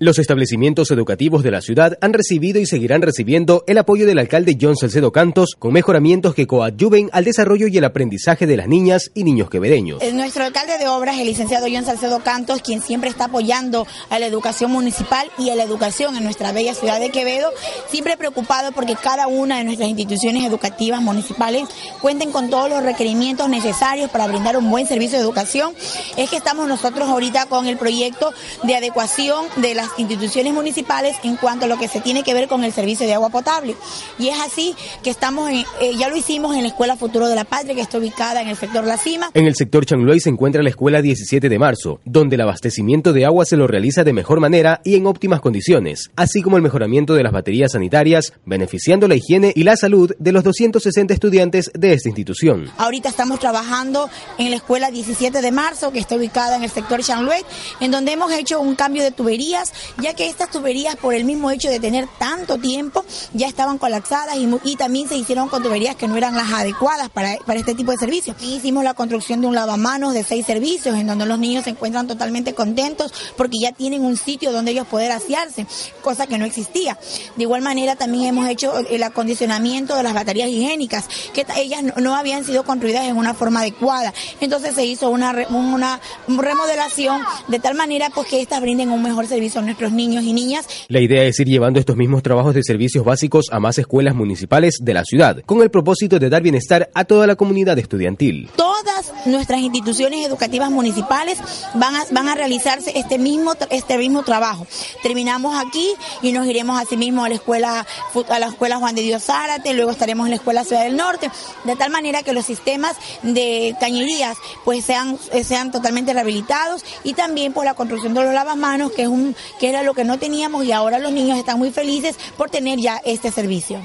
Los establecimientos educativos de la ciudad han recibido y seguirán recibiendo el apoyo del alcalde John Salcedo Cantos con mejoramientos que coadyuven al desarrollo y el aprendizaje de las niñas y niños quevedeños. Nuestro alcalde de obras, el licenciado John Salcedo Cantos, quien siempre está apoyando a la educación municipal y a la educación en nuestra bella ciudad de Quevedo, siempre preocupado porque cada una de nuestras instituciones educativas municipales cuenten con todos los requerimientos necesarios para brindar un buen servicio de educación. Es que estamos nosotros ahorita con el proyecto de adecuación de las instituciones municipales en cuanto a lo que se tiene que ver con el servicio de agua potable. Y es así que estamos, en, eh, ya lo hicimos en la Escuela Futuro de la Patria, que está ubicada en el sector La Cima. En el sector Changloy se encuentra la Escuela 17 de Marzo, donde el abastecimiento de agua se lo realiza de mejor manera y en óptimas condiciones, así como el mejoramiento de las baterías sanitarias, beneficiando la higiene y la salud de los 260 estudiantes de esta institución. Ahorita estamos trabajando en la Escuela 17 de Marzo, que está ubicada en el sector Changloy, en donde hemos hecho un cambio de tuberías ya que estas tuberías, por el mismo hecho de tener tanto tiempo, ya estaban colapsadas y, también se hicieron con tuberías que no eran las adecuadas para, este tipo de servicios. hicimos la construcción de un lavamanos de seis servicios, en donde los niños se encuentran totalmente contentos porque ya tienen un sitio donde ellos poder asearse, cosa que no existía. De igual manera, también hemos hecho el acondicionamiento de las baterías higiénicas, que ellas no, habían sido construidas en una forma adecuada. Entonces se hizo una, una remodelación de tal manera pues que estas brinden un mejor servicio nuestros niños y niñas. La idea es ir llevando estos mismos trabajos de servicios básicos a más escuelas municipales de la ciudad, con el propósito de dar bienestar a toda la comunidad estudiantil. Todas nuestras instituciones educativas municipales van a, van a realizarse este mismo, este mismo trabajo. Terminamos aquí y nos iremos así mismo a la escuela, a la escuela Juan de Dios Zárate, luego estaremos en la escuela Ciudad del Norte, de tal manera que los sistemas de cañerías pues sean, sean totalmente rehabilitados y también por la construcción de los lavamanos, que es un que era lo que no teníamos y ahora los niños están muy felices por tener ya este servicio.